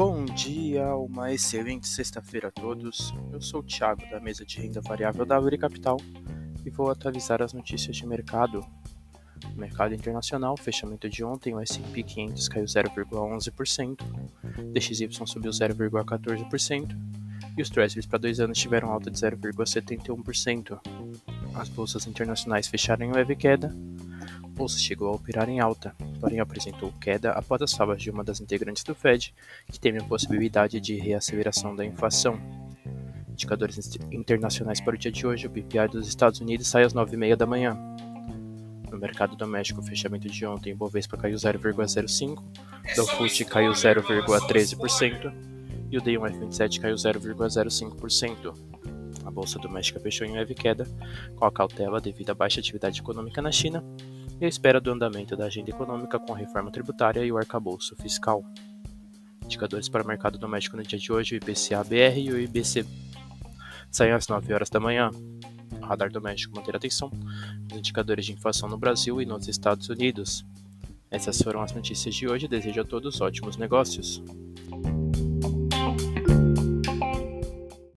Uma excelente sexta-feira a todos. Eu sou o Thiago da mesa de renda variável da Uri Capital e vou atualizar as notícias de mercado. No mercado internacional, fechamento de ontem, o S&P 500 caiu 0,11%, DXY subiu 0,14% e os Treasuries para dois anos tiveram alta de 0,71%. As bolsas internacionais fecharam em leve queda, bolsa chegou a operar em alta, porém apresentou queda após as falas de uma das integrantes do Fed, que teme a possibilidade de reaceleração da inflação. Indicadores internacionais para o dia de hoje, o PPI dos Estados Unidos sai às 9h30 da manhã. No mercado doméstico, o fechamento de ontem, Bovespa caiu 0,05%, o FTSE caiu 0,13% e o D1F27 caiu 0,05%. A bolsa doméstica fechou em leve queda, com a cautela devido à baixa atividade econômica na China e a espera do andamento da agenda econômica com a reforma tributária e o arcabouço fiscal. Indicadores para o mercado doméstico no dia de hoje, o IPCA-BR e o IBC saem às 9 horas da manhã. O radar doméstico manter atenção nos indicadores de inflação no Brasil e nos Estados Unidos. Essas foram as notícias de hoje. Desejo a todos ótimos negócios.